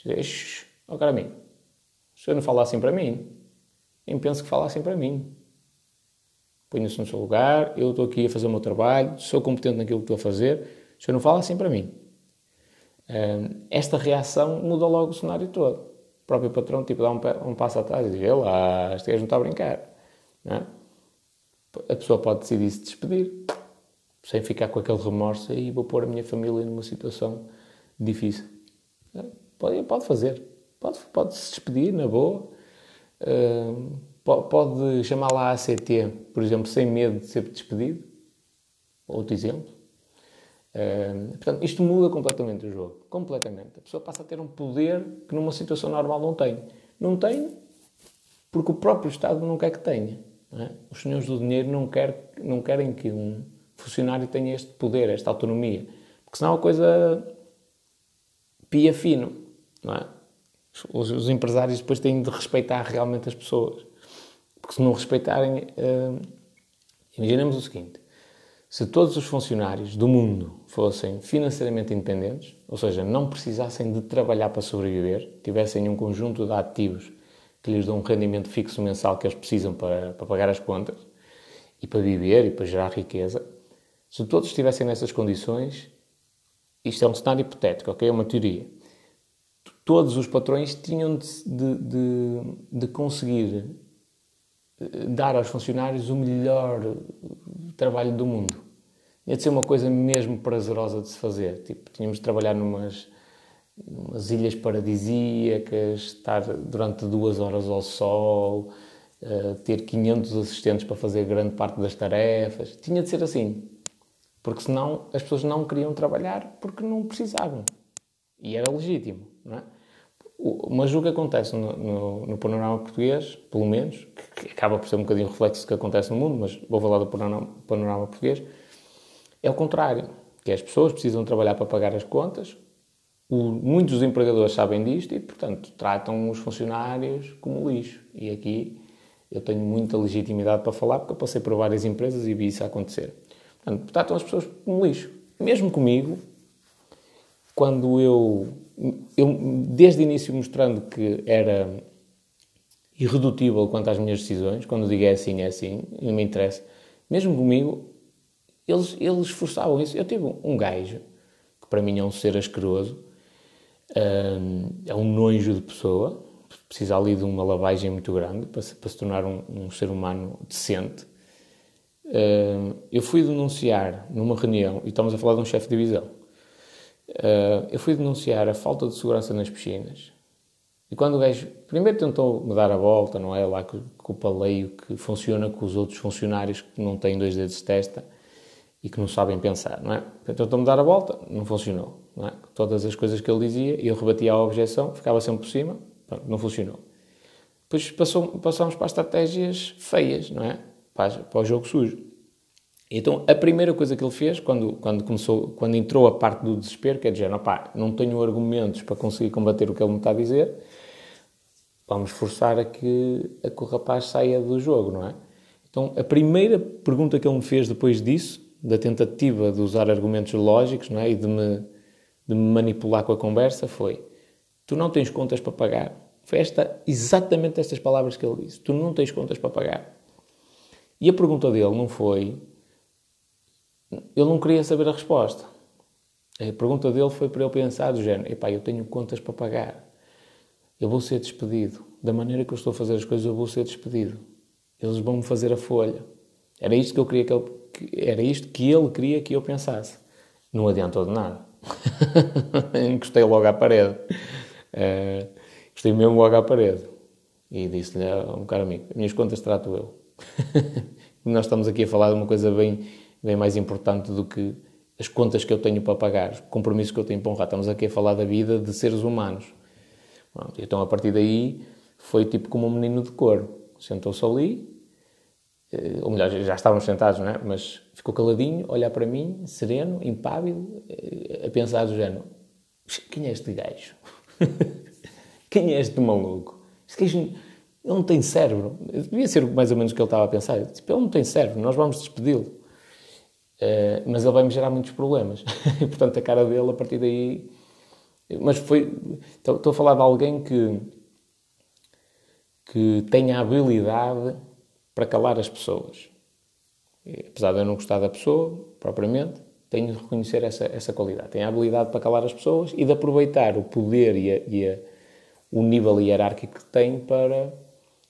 Diz, oh, cara, mim, se eu não falar assim para mim, nem penso que falassem para mim. Ponha-se no seu lugar, eu estou aqui a fazer o meu trabalho, sou competente naquilo que estou a fazer, o senhor não fala assim para mim. Esta reação muda logo o cenário todo. O próprio patrão tipo, dá um, um passo atrás e diz: lá, este gajo não está a brincar. É? A pessoa pode decidir se despedir, sem ficar com aquele remorso e vou pôr a minha família numa situação difícil. É? Pode, pode fazer, pode, pode se despedir na boa pode chamar lá a ACT, por exemplo, sem medo de ser despedido. Outro exemplo. portanto, isto muda completamente o jogo. Completamente. A pessoa passa a ter um poder que numa situação normal não tem. Não tem porque o próprio Estado não quer que tenha. É? Os senhores do dinheiro não, quer, não querem que um funcionário tenha este poder, esta autonomia. Porque senão a coisa pia fino. Não é? Os, os empresários depois têm de respeitar realmente as pessoas. Porque se não respeitarem. Uh, imaginemos o seguinte: se todos os funcionários do mundo fossem financeiramente independentes, ou seja, não precisassem de trabalhar para sobreviver, tivessem um conjunto de ativos que lhes dão um rendimento fixo mensal que eles precisam para, para pagar as contas e para viver e para gerar riqueza, se todos estivessem nessas condições, isto é um cenário hipotético, ok? É uma teoria. Todos os patrões tinham de, de, de conseguir eh, dar aos funcionários o melhor trabalho do mundo. Tinha de ser uma coisa mesmo prazerosa de se fazer. Tipo, tínhamos de trabalhar numas, numas ilhas paradisíacas, estar durante duas horas ao sol, uh, ter 500 assistentes para fazer grande parte das tarefas. Tinha de ser assim. Porque senão as pessoas não queriam trabalhar porque não precisavam. E era legítimo, não é? Mas o que acontece no, no, no, panorama português, pelo menos, que, que, acaba por ser um bocadinho reflexo do que acontece no mundo, mas vou falar do panorama, panorama português, é o contrário. Que as pessoas precisam trabalhar para pagar as contas, o, muitos empregadores sabem disto e, portanto, tratam os funcionários como lixo. E aqui eu tenho muita legitimidade para falar, porque eu passei por várias empresas e vi isso acontecer. Portanto, tratam as pessoas como lixo. Mesmo comigo, quando eu, eu desde o início mostrando que era irredutível quanto às minhas decisões, quando digo é assim, é assim, não me interessa, mesmo comigo, eles, eles forçavam isso. Eu tive um gajo, que para mim é um ser asqueroso, é um nojo de pessoa, precisa ali de uma lavagem muito grande para se, para se tornar um, um, ser humano decente. Eu fui denunciar numa reunião, e estamos a falar de um chefe de divisão, Uh, eu fui denunciar a falta de segurança nas piscinas. E quando o gajo primeiro tentou me dar a volta, não é? Lá com, o paleio que funciona com os outros funcionários que não têm dois dedos de testa e que não sabem pensar, não é? Tentou-me dar a volta, não funcionou, não é? Todas as coisas que ele dizia, eu rebatia a objeção, ficava sempre por cima, pronto, não funcionou. Depois passou, passamos para as estratégias feias, não é? Para, para o jogo sujo. Então, a primeira coisa que ele fez, quando, quando, começou, quando entrou a parte do desespero, que é dizer, opá, não tenho argumentos para conseguir combater o que ele me está a dizer, vamos forçar a que, a que o rapaz saia do jogo, não é? Então, a primeira pergunta que ele me fez depois disso, da tentativa de usar argumentos lógicos, não é? E de me, de me manipular com a conversa, foi: Tu não tens contas para pagar? Foi esta, exatamente estas palavras que ele disse: Tu não tens contas para pagar. E a pergunta dele não foi ele não queria saber a resposta. A pergunta dele foi para eu pensar do género, epá, eu tenho contas para pagar. Eu vou ser despedido. Da maneira que eu estou a fazer as coisas, eu vou ser despedido. Eles vão-me fazer a folha. Era isto que eu queria que ele, era isto que ele queria que eu pensasse. Não adiantou de nada. Encostei logo à parede. Uh, encostei mesmo logo à parede. E disse-lhe a um caro amigo, minhas contas trato eu. Nós estamos aqui a falar de uma coisa bem bem mais importante do que as contas que eu tenho para pagar, os compromissos que eu tenho para honrar. Estamos aqui a falar da vida de seres humanos. Pronto, então, a partir daí, foi tipo como um menino de cor. Sentou-se ali, eh, ou melhor, já estávamos sentados, não é? Mas ficou caladinho, olhar para mim, sereno, impávido, eh, a pensar do género: quem é este gajo? quem é este maluco? Este gajo não tem cérebro. Devia ser mais ou menos o que ele estava a pensar. Tipo, ele não tem cérebro, nós vamos despedi-lo. Uh, mas ele vai-me gerar muitos problemas. portanto, a cara dele, a partir daí... Mas foi... Estou, estou a falar de alguém que, que tem a habilidade para calar as pessoas. E, apesar de eu não gostar da pessoa, propriamente, tenho de reconhecer essa, essa qualidade. Tem a habilidade para calar as pessoas e de aproveitar o poder e, a, e a, o nível hierárquico que tem para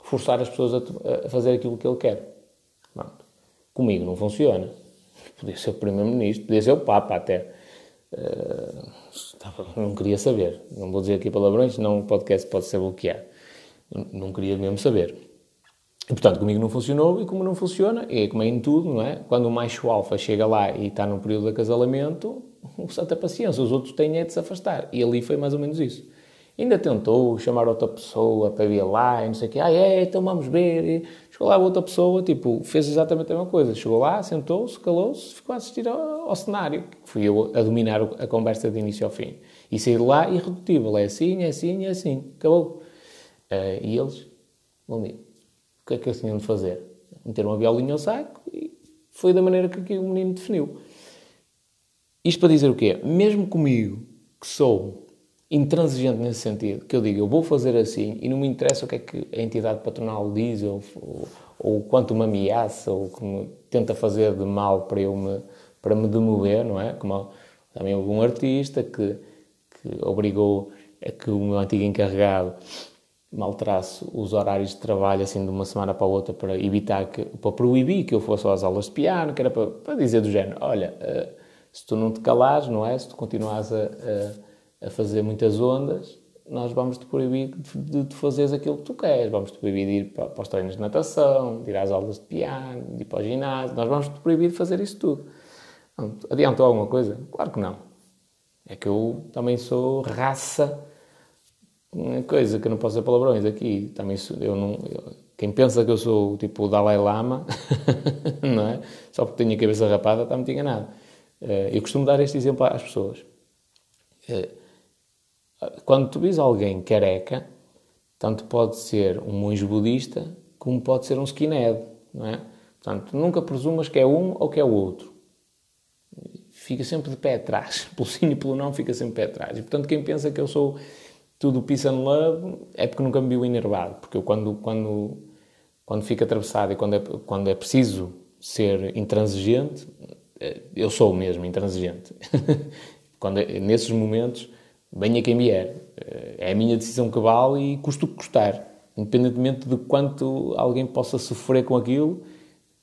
forçar as pessoas a, a fazer aquilo que ele quer. Pronto. Comigo não funciona podia ser o Primeiro-Ministro, podia ser o Papa até. Uh, não queria saber. Não vou dizer aqui palavrões, senão o podcast pode ser bloqueado. Não queria mesmo saber. E, portanto, comigo não funcionou e como não funciona, é como é em tudo, não é? Quando o macho alfa chega lá e está no período de acasalamento, o santa paciência, os outros têm é de se afastar. E ali foi mais ou menos isso. Ainda tentou chamar outra pessoa para vir lá e não sei o quê. Ah, é, então vamos ver. E chegou lá outra pessoa, tipo, fez exatamente a mesma coisa. Chegou lá, sentou-se, calou-se, ficou a assistir ao, ao, cenário. Fui eu a dominar a conversa de início ao fim. E saí de lá irredutível. É assim, é assim, é assim. Acabou. Uh, e eles, bom dia, o que é que eles tinham de fazer? Meter uma violinha ao saco e foi da maneira que o menino definiu. Isto para dizer o quê? Mesmo comigo, que sou intransigente nesse sentido, que eu digo, eu vou fazer assim e não me interessa o que é que a entidade patronal diz ou, ou, ou quanto me ameaça ou que me tenta fazer de mal para eu me, para me demover, não é? Como também houve um artista que, que obrigou a que o meu antigo encarregado maltrasse os horários de trabalho assim de uma semana para a outra para evitar que, para proibir que eu fosse às aulas de piano, que era para, para dizer do género, olha, uh, se tu não te calares, não é? Se tu continuas a, a a fazer muitas ondas, nós vamos te proibir de, de fazeres aquilo que tu queres. Vamos te proibir de ir para, para os treinos de natação, de ir às aulas de piano, de ir para o ginásio. Nós vamos te proibir de fazer isso tudo. adiantou alguma coisa? Claro que não. É que eu também sou raça, coisa que eu não posso dizer palavrões aqui. Também sou, eu não, eu, quem pensa que eu sou tipo o Dalai Lama, não é? Só porque tenho a cabeça rapada, está muito enganado. Eu costumo dar este exemplo às pessoas eh, quando tu vis alguém careca, tanto pode ser um monge budista como pode ser um skinhead, não é? Portanto, nunca presumas que é um ou que é o outro. Fica sempre de pé atrás. Pelo sim e pelo não, fica sempre de pé atrás. E, portanto, quem pensa que eu sou tudo peace and love é porque nunca me viu enervado. Porque eu, quando, quando, quando fico atravessado e quando é, quando é preciso ser intransigente, eh, eu sou mesmo intransigente. quando, é, nesses momentos venha quem vier. Eh, é a minha decisão vale e custa o que custar. Independentemente de quanto alguém possa sofrer com aquilo,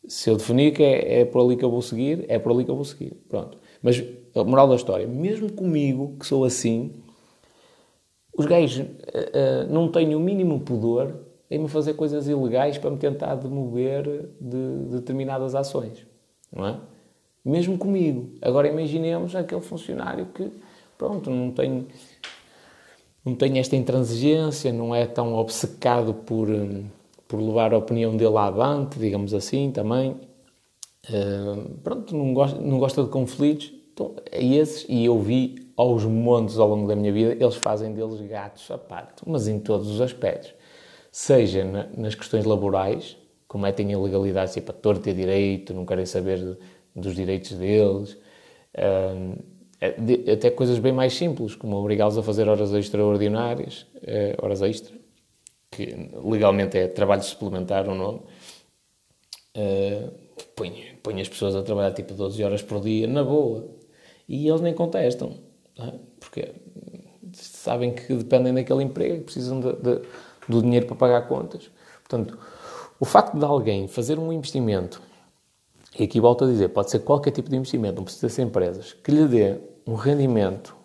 se eu definir que é, é por ali que eu vou seguir, é por ali que eu vou seguir. Pronto. Mas a moral da história, mesmo comigo, que sou assim, os gays uh, uh, não têm o mínimo pudor em me fazer coisas ilegais para me tentar demover de determinadas ações. Não é? Mesmo comigo. Agora imaginemos aquele funcionário que pronto, não tem, não tem esta intransigência, não é tão obcecado por, por levar a opinião dele avante, digamos assim, também. Uh, pronto, não gosta, não gosta de conflitos. Então, é esses, e eu vi aos montes ao longo da minha vida, eles fazem deles gatos sapato, mas em todos os aspectos. Seja na, nas questões laborais, cometem ilegalidades tipo a torta e direito, não querem saber de, dos direitos deles. Uh, é, até coisas bem mais simples, como obrigá-los a fazer horas extraordinárias, eh, horas extra, que legalmente é trabalho suplementar o nome, uh, põe, põe as pessoas a trabalhar tipo 12 horas por dia, na boa. E eles nem contestam, é? porque sabem que dependem daquele emprego, precisam de, de, do dinheiro para pagar contas. Portanto, o facto de alguém fazer um investimento e aqui volto a dizer, pode ser qualquer tipo de investimento, não precisa ser empresas, que lhe dê um rendimento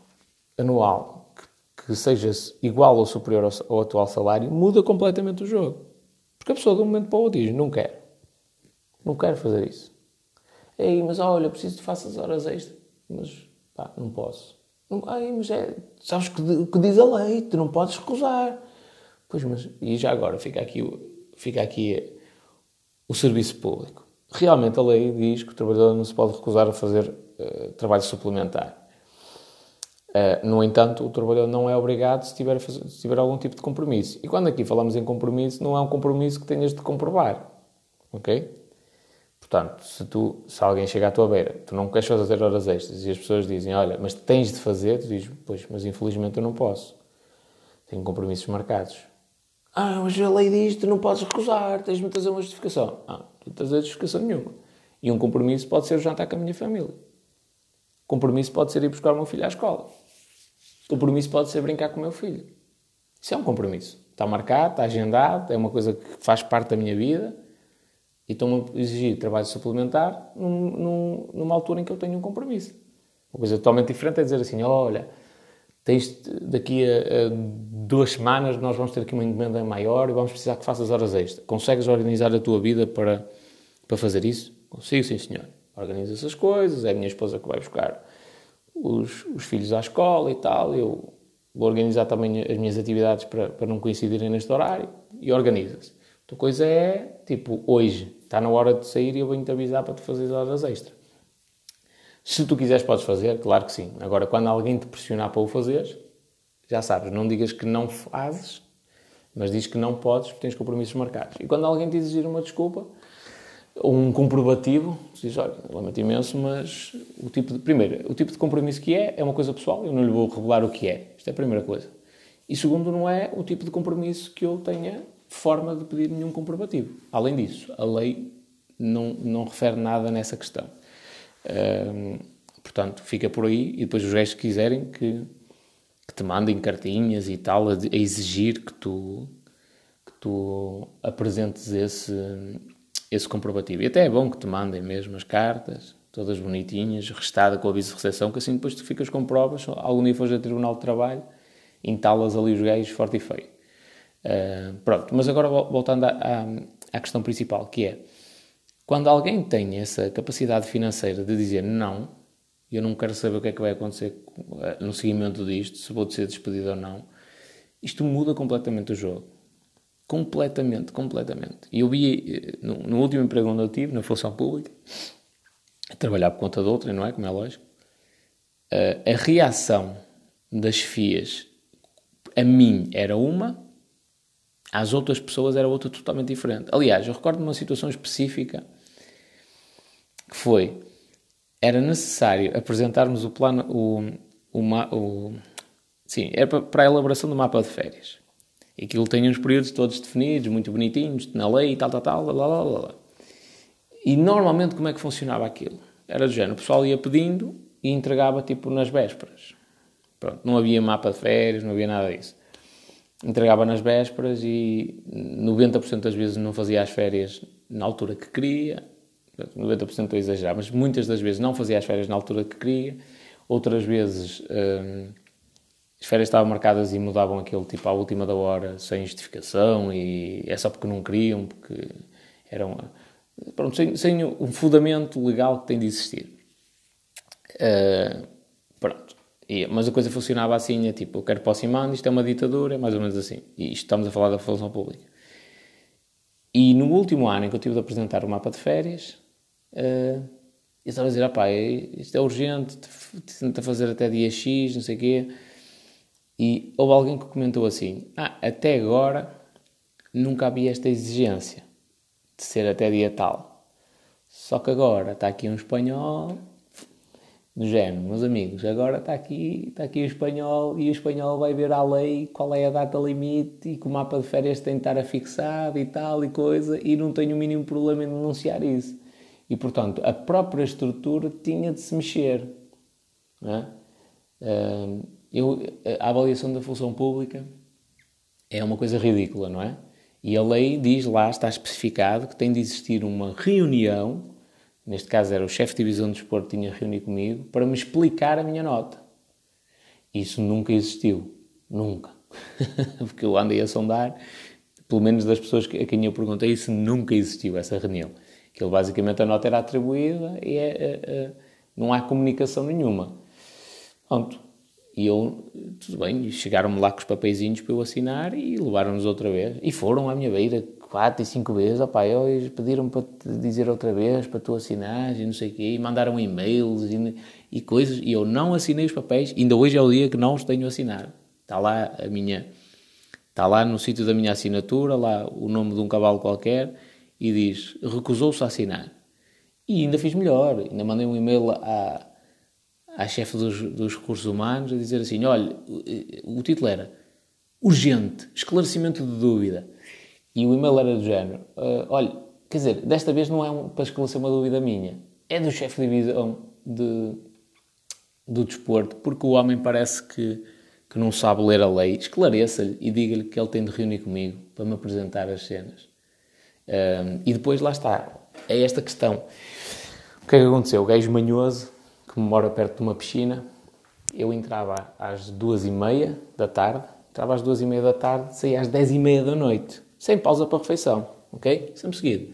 anual que, que seja igual ou superior ao, ao, atual salário, muda completamente o jogo. Porque a pessoa de um momento para o outro diz, não quero. Não quero fazer isso. Ei, mas olha, preciso que faças horas extras. Mas, pá, não posso. Não, ai, mas é, sabes que, o que diz a lei, tu não podes recusar. Pois, mas, e já agora, fica aqui, fica aqui o serviço público realmente a lei diz que o trabalhador não se pode recusar a fazer uh, trabalho suplementar. Uh, no entanto, o trabalhador não é obrigado se tiver, se tiver algum tipo de compromisso. E quando aqui falamos em compromisso, não é um compromisso que tenhas de comprovar. Ok? Portanto, se, tu, se alguém chega à tua beira, tu não queres fazer horas extras e as pessoas dizem, olha, mas tens de fazer, tu dizes, pois, mas infelizmente eu não posso. Tenho compromissos marcados. Ah, mas a lei diz que não podes recusar, tens de trazer uma justificação. Ah, não trazer justificação nenhuma. E um compromisso pode ser jantar com a minha família. Compromisso pode ser ir buscar o meu filho à escola. Compromisso pode ser brincar com o meu filho. Isso é um compromisso. Está marcado, está agendado, é uma coisa que faz parte da minha vida e estão a exigir trabalho suplementar num, num, numa altura em que eu tenho um compromisso. Uma coisa totalmente diferente é dizer assim: olha, tens daqui a, a, duas semanas nós vamos ter aqui uma encomenda maior e vamos precisar que faças horas extras. Consegues organizar a tua vida para, para fazer isso? Consigo, sim senhor. Organiza essas coisas, é a minha esposa que vai buscar os, os filhos à escola e tal, eu vou organizar também as minhas atividades para, para não coincidirem neste horário e organiza-se. Outra coisa é, tipo, hoje está na hora de sair e eu venho-te avisar para te fazer horas extra. Se tu quiseres, podes fazer, claro que sim. Agora, quando alguém te pressionar para o fazer, já sabes, não digas que não fazes, mas diz que não podes porque tens compromissos marcados. E quando alguém te exigir uma desculpa, ou um comprovativo, diz, olha, lamento imenso, mas o tipo de, primeiro, o tipo de compromisso que é, é uma coisa pessoal, eu não lhe vou revelar o que é. Isto é a primeira coisa. E segundo, não é o tipo de compromisso que eu tenha forma de pedir nenhum comprovativo. Além disso, a lei não, não refere nada nessa questão. Portanto, fica por aí e depois os gajos que quiserem que, que, te mandem cartinhas e tal, a, a exigir que tu, que tu apresentes esse esse comprovativo. E até é bom que te mandem mesmo as cartas, todas bonitinhas, restada com o aviso de recepção, que assim depois tu ficas com provas, algum dia fores a Tribunal de Trabalho, entalas ali os gays forte e feio. Uh, pronto, mas agora voltando à, à, à, questão principal, que é, quando alguém tem essa capacidade financeira de dizer não, eu não quero saber o que é que vai acontecer ah, no seguimento disto, se vou ser despedido ou não, isto muda completamente o jogo. Completamente, completamente. E eu vi, eh, no, último emprego onde eu tive, na função pública, a trabalhar por conta de outra, não é? Como é lógico, a, a reação das FIAs a mim era uma, às outras pessoas era outra totalmente diferente. Aliás, eu recordo uma situação específica que foi, era necessário apresentarmos o plano, o, o, o sim, era para a elaboração do mapa de férias. E aquilo tem uns períodos todos definidos, muito bonitinhos, na lei e tal, tal, tal, lá, lá, lá, lá. E normalmente como é que funcionava aquilo? Era do género, o pessoal ia pedindo e entregava tipo nas vésperas. Pronto, não havia mapa de férias, não havia nada disso. Entregava nas vésperas e 90% das vezes não fazia as férias na altura que queria. 90% estou a exagerar, mas muitas das vezes não fazia as férias na altura que queria. Outras vezes... Hum, as férias estavam marcadas e mudavam aquele tipo à última da hora, sem justificação, e é só porque não queriam, porque eram. Pronto, sem, sem um fundamento legal que tem de existir. Uh, pronto. E, mas a coisa funcionava assim: é tipo, eu quero para o Simão, isto é uma ditadura, é mais ou menos assim. E isto estamos a falar da função pública. E no último ano em que eu tive de apresentar o mapa de férias, uh, eu estava a dizer: ah pá, isto é urgente, tenta fazer até dia X, não sei o quê. E houve alguém que comentou assim: Ah, até agora nunca havia esta exigência de ser até dia tal. Só que agora está aqui um espanhol do género, meus amigos, agora está aqui, está aqui o espanhol e o espanhol vai ver à lei qual é a data limite e que o mapa de férias tem de estar afixado e tal e coisa e não tenho o mínimo problema em denunciar isso. E, portanto, a própria estrutura tinha de se mexer. É? Eu, a avaliação da função pública é uma coisa ridícula, não é? E a lei diz lá, está especificado, que tem de existir uma reunião, neste caso era o chefe de divisão de desporto que tinha reunido comigo, para me explicar a minha nota. Isso nunca existiu. Nunca. Porque eu andei a sondar, pelo menos das pessoas a quem eu perguntei, isso nunca existiu, essa reunião. Que basicamente a nota era atribuída e é, é, é, não há comunicação nenhuma. Pronto, e eu, tudo bem, chegaram-me lá com os papeizinhos para eu assinar e levaram-nos outra vez. E foram à minha beira quatro e cinco vezes. Opá, eles pediram para te dizer outra vez, para tu assinares e não sei o quê. E mandaram e-mails e, e coisas. E eu não assinei os papéis. Ainda hoje é o dia que não os tenho assinado. Está lá a minha... Está lá no sítio da minha assinatura, lá o nome de um cavalo qualquer, e diz, recusou-se a assinar. E ainda fiz melhor. Ainda mandei um e-mail à à chefe dos, dos recursos humanos a dizer assim: olha, o, o título era Urgente, esclarecimento de dúvida. E o e-mail era do género: uh, olha, quer dizer, desta vez não é um, para esclarecer uma dúvida minha, é do chefe de divisão de, do desporto, porque o homem parece que, que não sabe ler a lei. Esclareça-lhe e diga-lhe que ele tem de reunir comigo para me apresentar as cenas. Uh, e depois lá está, é esta questão. O que é que aconteceu? O gajo manhoso que mora perto de uma piscina. Eu entrava às duas e meia da tarde, entrava às duas e meia da tarde, saía às dez e meia da noite, sem pausa para refeição, ok? Sempre seguido.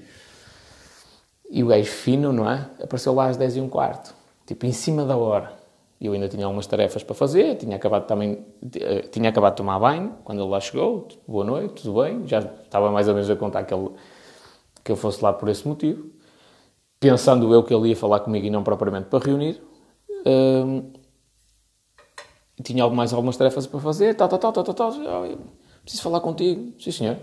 E o gajo fino, não é? Apareceu lá às dez e um quarto, tipo em cima da hora. Eu ainda tinha algumas tarefas para fazer, tinha acabado também, eh, tinha acabado de tomar banho, quando ele lá chegou, boa noite, tudo bem, já estava mais ou menos a contar que, ele, que eu fosse lá por esse motivo, pensando eu que ele ia falar comigo e não propriamente para reunir, hum, tinha mais algumas tarefas para fazer, tal, tal, tal, tal, tal, tal, preciso falar contigo, sim senhor,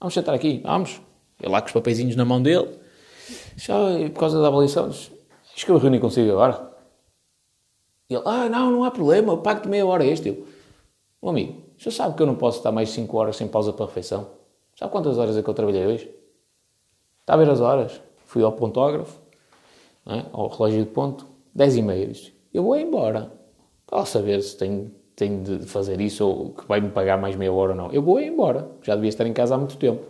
vamos sentar aqui, vamos, eu lá com os papeizinhos na mão dele, já, por causa da avaliação, acho que eu reuni consigo agora, e ele, ah, não, não há problema, eu pago-te meia hora este. Eu, meu amigo, já sabe que eu não posso estar mais 5 horas sem pausa para refeição? Sabe quantas horas é que eu trabalhei hoje? Está a ver as horas? Fui ao pontógrafo, é? ao relógio de ponto, 10 e meia. Eu vou embora. Posso saber se tenho, tenho de fazer isso ou que vai-me pagar mais meia hora ou não. Eu vou embora. Já devia estar em casa há muito tempo.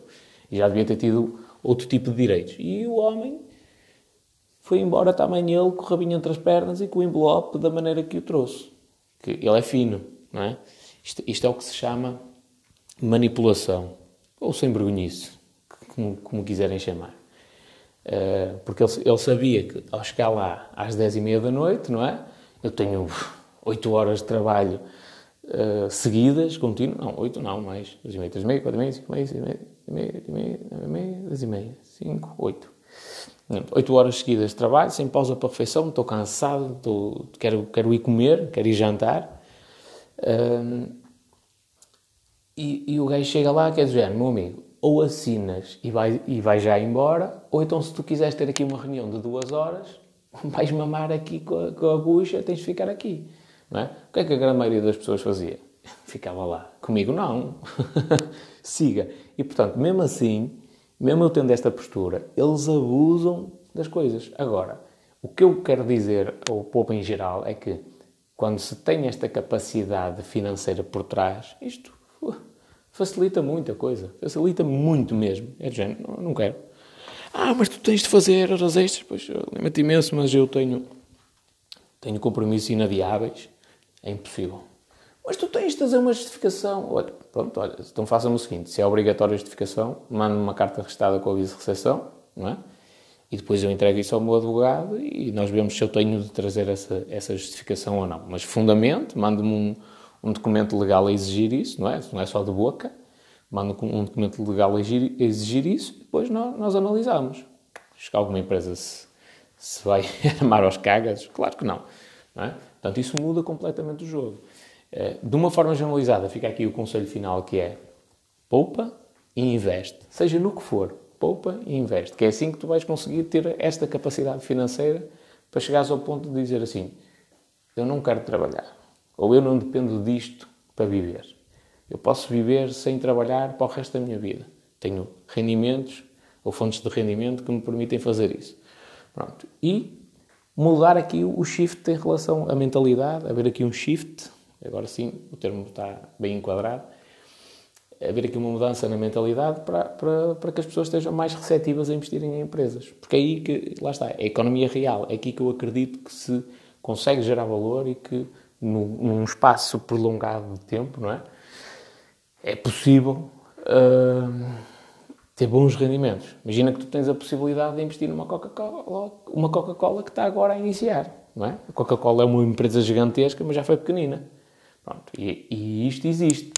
E já devia ter tido outro tipo de direitos. E o homem foi embora também ele com o rabinho entre as pernas e com o envelope da maneira que o trouxe. Que ele é fino, não é? Isto, isto é o que se chama manipulação. Ou sem vergonhice, como, como quiserem chamar. Uh, porque ele, ele, sabia que ao chegar lá às 10 e meia da noite, não é? Eu tenho 8 horas de trabalho uh, seguidas, contínuo. Não, 8 não, mais. 2 e meia, 3 e meia, 4 e meia, 5 e meia, 6 e meia, 6 e meia, 7 e meia, 9 e meia, 10 e meia, 5, 8. Oito horas seguidas de trabalho, sem pausa para refeição, estou cansado, estou, quero, quero ir comer, quero ir jantar. Um, e, e, o gajo chega lá, quer dizer, meu amigo, ou assinas e vai, e vai já embora, ou então se tu quiseres ter aqui uma reunião de duas horas, vais mamar aqui com a, com a bucha, tens de ficar aqui. Não é? O que é que a grande maioria das pessoas fazia? Ficava lá. Comigo não. Siga. E portanto, mesmo assim, mesmo eu tendo esta postura, eles abusam das coisas. Agora, o que eu quero dizer ao povo em geral é que quando se tem esta capacidade financeira por trás, isto facilita muito a coisa. Facilita muito mesmo. É de género, não, quero. Ah, mas tu tens de fazer horas extras. Pois, lamento imenso, mas eu tenho, tenho compromissos inadiáveis. É impossível. Mas tu tens de fazer uma justificação. Olha, pronto, olha, então faça-me o seguinte: se é obrigatória a justificação, mande-me uma carta restada com aviso de recepção, não é? E depois eu entrego isso ao meu advogado e nós vemos se eu tenho de trazer essa, essa justificação ou não. Mas, fundamento, mande-me um, um, documento legal a exigir isso, não é? Não é só de boca. Manda um documento legal a exigir, isso e depois nós, nós analisamos. Acho que alguma empresa se, se vai armar aos cagas? Claro que não. não é? Portanto, isso muda completamente o jogo. Eh, de uma forma generalizada, fica aqui o conselho final que é poupa e investe, seja no que for, poupa e investe, que é assim que tu vais conseguir ter esta capacidade financeira para chegares ao ponto de dizer assim, eu não quero trabalhar, ou eu não dependo disto para viver. Eu posso viver sem trabalhar para o resto da minha vida. Tenho rendimentos ou fontes de rendimento que me permitem fazer isso. Pronto. E mudar aqui o shift em relação à mentalidade, haver aqui um shift agora sim o termo está bem enquadrado, haver aqui uma mudança na mentalidade para, para, para que as pessoas estejam mais receptivas a investirem em empresas. Porque é aí que, lá está, é a economia real, é aqui que eu acredito que se consegue gerar valor e que num, num espaço prolongado de tempo, não é? É possível uh, ter bons rendimentos. Imagina que tu tens a possibilidade de investir numa Coca-Cola, uma Coca-Cola que está agora a iniciar, não é? A Coca-Cola é uma empresa gigantesca, mas já foi pequenina. Pronto, e, e isto existe.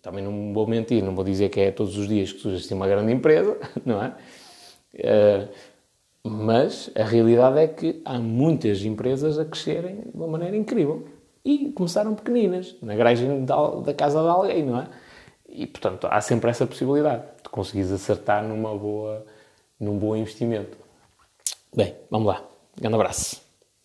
também não vou mentir, não vou dizer que é todos os dias que surge assim uma grande empresa, não é? Uh, mas a realidade é que há muitas empresas a crescerem de uma maneira incrível. E começaram pequeninas, na garagem da, casa de alguém, não é? E, portanto, há sempre essa possibilidade de conseguires acertar numa boa, num bom investimento. Bem, vamos lá. Um grande abraço.